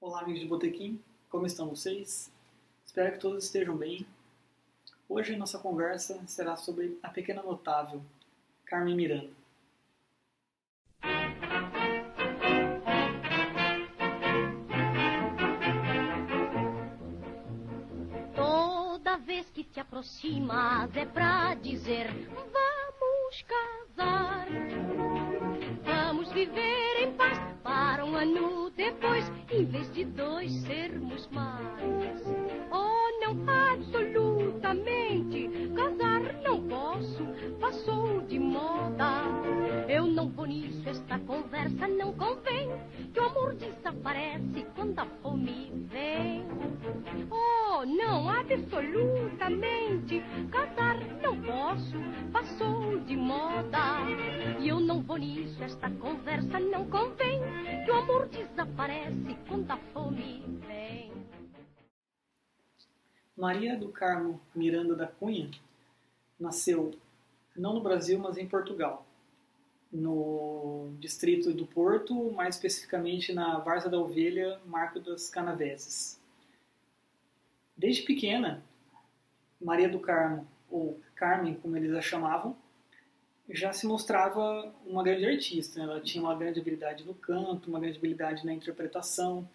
Olá, amigos de Botequim, como estão vocês? Espero que todos estejam bem. Hoje nossa conversa será sobre a pequena notável, Carmen Miranda. Que te aproximas é pra dizer vamos casar. Vamos viver em paz para um ano depois, em vez de dois sermos mais. Oh, não, absolutamente, casar não posso, passou de moda. Eu não vou nisso, esta conversa não convém, que o amor desaparece quando a fome vem. Absolutamente. Casar não posso, passou de moda. E eu não vou nisso, esta conversa não convém. Que o amor desaparece quando a fome vem. Maria do Carmo Miranda da Cunha nasceu não no Brasil, mas em Portugal, no distrito do Porto, mais especificamente na Várzea da Ovelha, Marco das Canaveses. Desde pequena, Maria do Carmo, ou Carmen, como eles a chamavam, já se mostrava uma grande artista. Ela tinha uma grande habilidade no canto, uma grande habilidade na interpretação,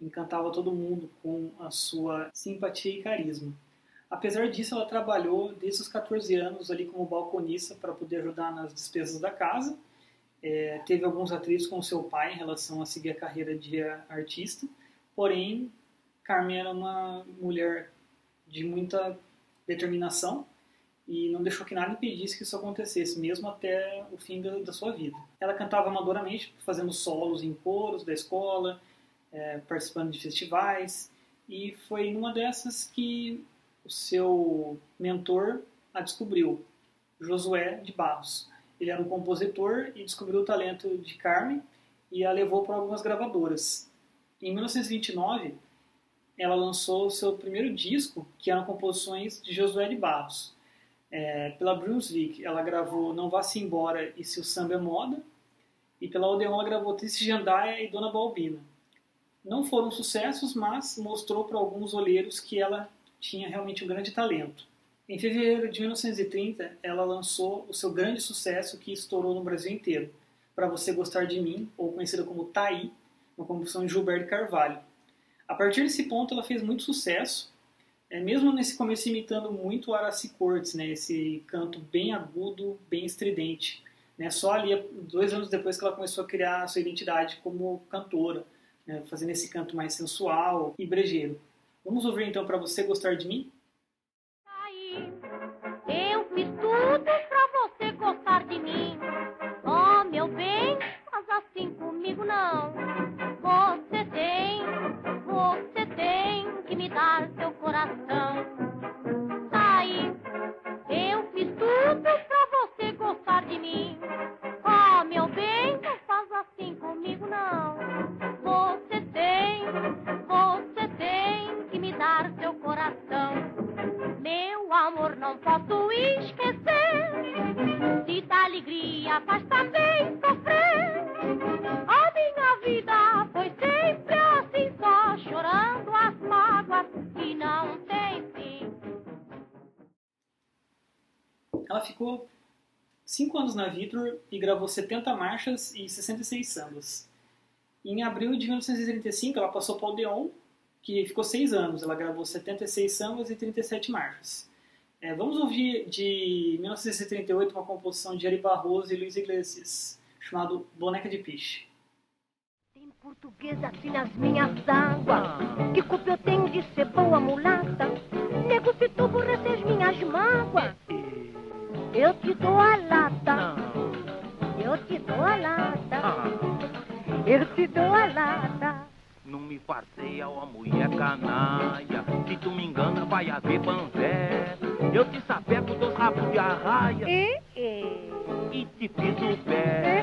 encantava todo mundo com a sua simpatia e carisma. Apesar disso, ela trabalhou desde os 14 anos ali como balconista para poder ajudar nas despesas da casa. É, teve alguns atritos com seu pai em relação a seguir a carreira de artista, porém, Carmen era uma mulher de muita determinação e não deixou que nada impedisse que isso acontecesse, mesmo até o fim da, da sua vida. Ela cantava amadoramente, fazendo solos em coros da escola, é, participando de festivais, e foi numa dessas que o seu mentor a descobriu, Josué de Barros. Ele era um compositor e descobriu o talento de Carmen e a levou para algumas gravadoras. Em 1929, ela lançou o seu primeiro disco, que eram composições de Josué de Barros. É, pela Brunswick, ela gravou Não Vá-se Embora e Se o Samba é Moda, e pela Odeon ela gravou Triste Jandaia e Dona Balbina. Não foram sucessos, mas mostrou para alguns olheiros que ela tinha realmente um grande talento. Em fevereiro de 1930, ela lançou o seu grande sucesso que estourou no Brasil inteiro, Para Você Gostar de Mim, ou conhecida como Taí, uma composição de Gilberto Carvalho. A partir desse ponto, ela fez muito sucesso, é, mesmo nesse começo imitando muito o Araci Cortes, né, esse canto bem agudo, bem estridente. Né, só ali, dois anos depois que ela começou a criar a sua identidade como cantora, né, fazendo esse canto mais sensual e brejeiro. Vamos ouvir então para você gostar de mim? Eu fiz tudo pra você gostar de mim. Oh, meu bem, faz assim comigo não. Você dar seu coração. Ela ficou cinco anos na Vitor e gravou 70 marchas e 66 sambas. Em abril de 1935, ela passou para o Odeon, que ficou seis anos. Ela gravou 76 sambas e 37 marchas. É, vamos ouvir de 1978 uma composição de Ari Barroso e Luiz Iglesias, chamado Boneca de Piche. Tem portuguesa assim nas minhas águas Que culpa eu tenho de ser boa mulata Nego se tu aborreces minhas mágoas Eu te dou a lata Eu te dou a lata Eu te dou a lata Não me farseia, ó mulher canalha. Se tu me engana, vai haver panzé. Eu te sapeco, teus rabos de arraia. E, e, E te piso o pé.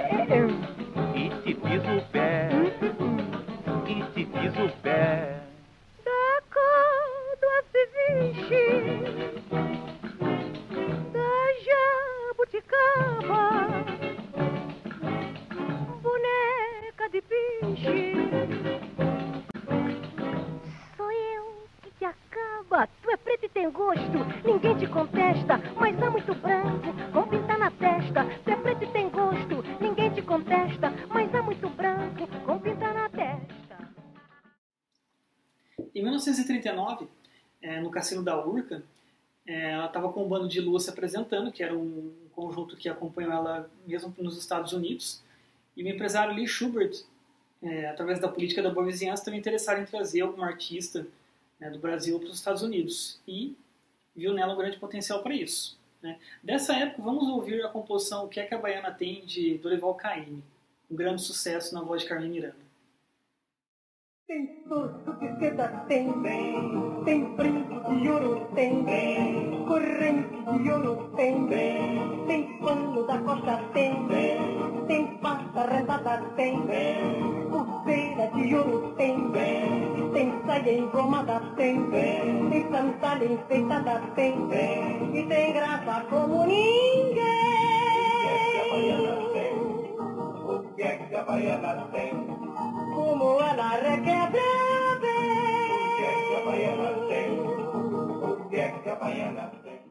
Gosto, ninguém te contesta, mas muito branco, com pintar na testa. É preto e tem gosto, ninguém te contesta, mas muito branco, com pintar na testa. Em 1939, é, no Cassino da Urca, é, ela estava com um bando de lua se apresentando, que era um conjunto que acompanhou ela mesmo nos Estados Unidos. E o empresário Lee Schubert, através da política da boa vizinhança, estava interessado em trazer algum artista do Brasil para os Estados Unidos. E viu nela um grande potencial para isso. Né. Dessa época, vamos ouvir a composição O que é que a Baiana tem de Dorival Caymmi, um grande sucesso na voz de Carmen Miranda. Tem tudo que seda tem, bem. tem brinco de ouro tem, bem. corrente de ouro tem, bem. tem pano da costa tem, tem pasta redada tem, tem saia engomada tem, tem sandália enfeitada tem, bem. e tem graça como ninguém. O que é que a baiana tem? Como ela requebra bem. Tem? O que é que a baiana tem?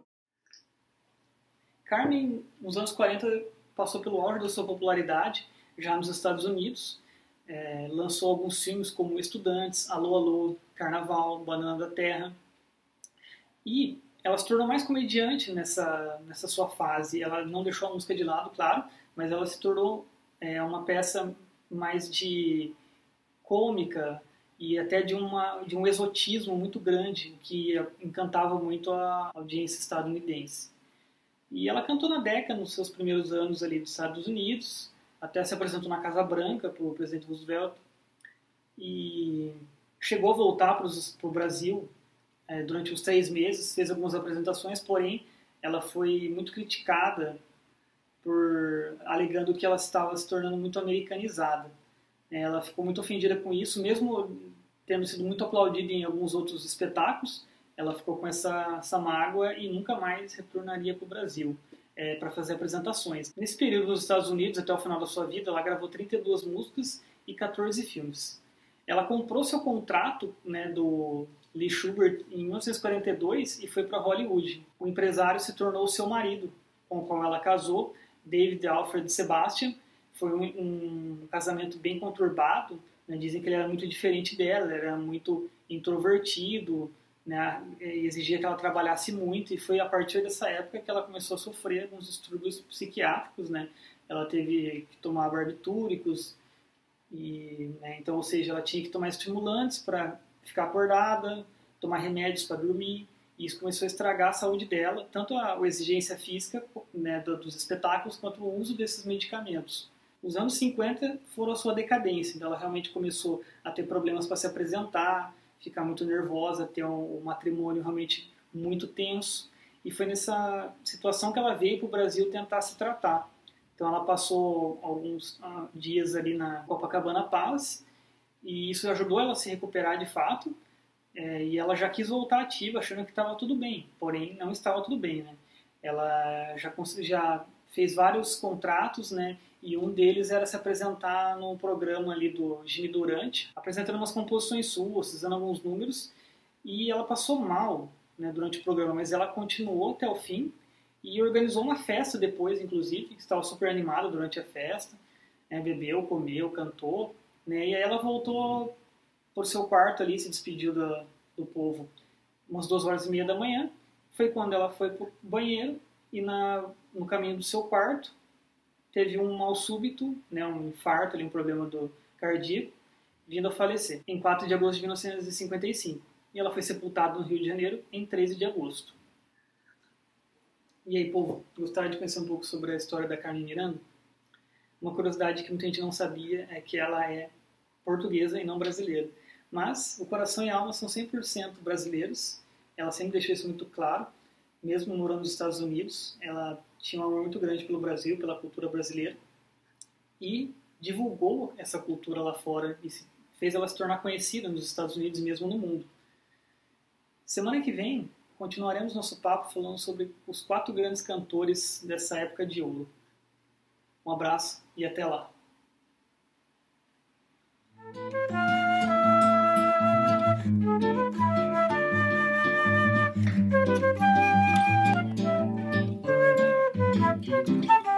Carmen, nos anos 40, passou pelo auge da sua popularidade, já nos Estados Unidos. É, lançou alguns filmes como Estudantes, Alô Alô, Carnaval, Banana da Terra. E ela se tornou mais comediante nessa, nessa sua fase. Ela não deixou a música de lado, claro, mas ela se tornou é, uma peça mais de cômica e até de, uma, de um exotismo muito grande que encantava muito a audiência estadunidense. E ela cantou na década, nos seus primeiros anos ali dos Estados Unidos, até se apresentou na Casa Branca para o presidente Roosevelt e chegou a voltar para o Brasil é, durante uns três meses, fez algumas apresentações, porém ela foi muito criticada por alegando que ela estava se tornando muito americanizada. Ela ficou muito ofendida com isso, mesmo tendo sido muito aplaudida em alguns outros espetáculos. Ela ficou com essa, essa mágoa e nunca mais retornaria para o Brasil é, para fazer apresentações. Nesse período nos Estados Unidos, até o final da sua vida, ela gravou 32 músicas e 14 filmes. Ela comprou seu contrato né, do Lee Schubert em 1942 e foi para Hollywood. O empresário se tornou seu marido, com qual ela casou, David Alfred Sebastian, foi um, um casamento bem conturbado. Né? Dizem que ele era muito diferente dela, era muito introvertido, né? exigia que ela trabalhasse muito. E foi a partir dessa época que ela começou a sofrer alguns distúrbios psiquiátricos. Né? Ela teve que tomar barbitúricos, e, né? então, ou seja, ela tinha que tomar estimulantes para ficar acordada, tomar remédios para dormir. E isso começou a estragar a saúde dela, tanto a, a exigência física né, dos espetáculos quanto o uso desses medicamentos. Os anos 50 foram a sua decadência, então ela realmente começou a ter problemas para se apresentar, ficar muito nervosa, ter um, um matrimônio realmente muito tenso. E foi nessa situação que ela veio para o Brasil tentar se tratar. Então ela passou alguns uh, dias ali na Copacabana Palace e isso ajudou ela a se recuperar de fato. É, e ela já quis voltar ativa, achando que estava tudo bem. Porém, não estava tudo bem, né? Ela já, já fez vários contratos, né? E um deles era se apresentar num programa ali do Gini Durante, apresentando umas composições suas, usando alguns números. E ela passou mal né, durante o programa, mas ela continuou até o fim e organizou uma festa depois, inclusive, que estava super animada durante a festa. Né, bebeu, comeu, cantou. Né, e aí ela voltou por seu quarto ali, se despediu do, do povo umas duas horas e meia da manhã. Foi quando ela foi para o banheiro e na, no caminho do seu quarto teve um mal súbito, né, um infarto, ali, um problema do cardíaco, vindo a falecer em 4 de agosto de 1955. E ela foi sepultada no Rio de Janeiro em 13 de agosto. E aí, povo, gostaria de conhecer um pouco sobre a história da Carmen Miranda? Uma curiosidade que muita gente não sabia é que ela é portuguesa e não brasileira. Mas o coração e a alma são 100% brasileiros. Ela sempre deixou isso muito claro mesmo morando nos Estados Unidos, ela tinha um amor muito grande pelo Brasil, pela cultura brasileira, e divulgou essa cultura lá fora e fez ela se tornar conhecida nos Estados Unidos e mesmo no mundo. Semana que vem, continuaremos nosso papo falando sobre os quatro grandes cantores dessa época de ouro. Um abraço e até lá! Thank you.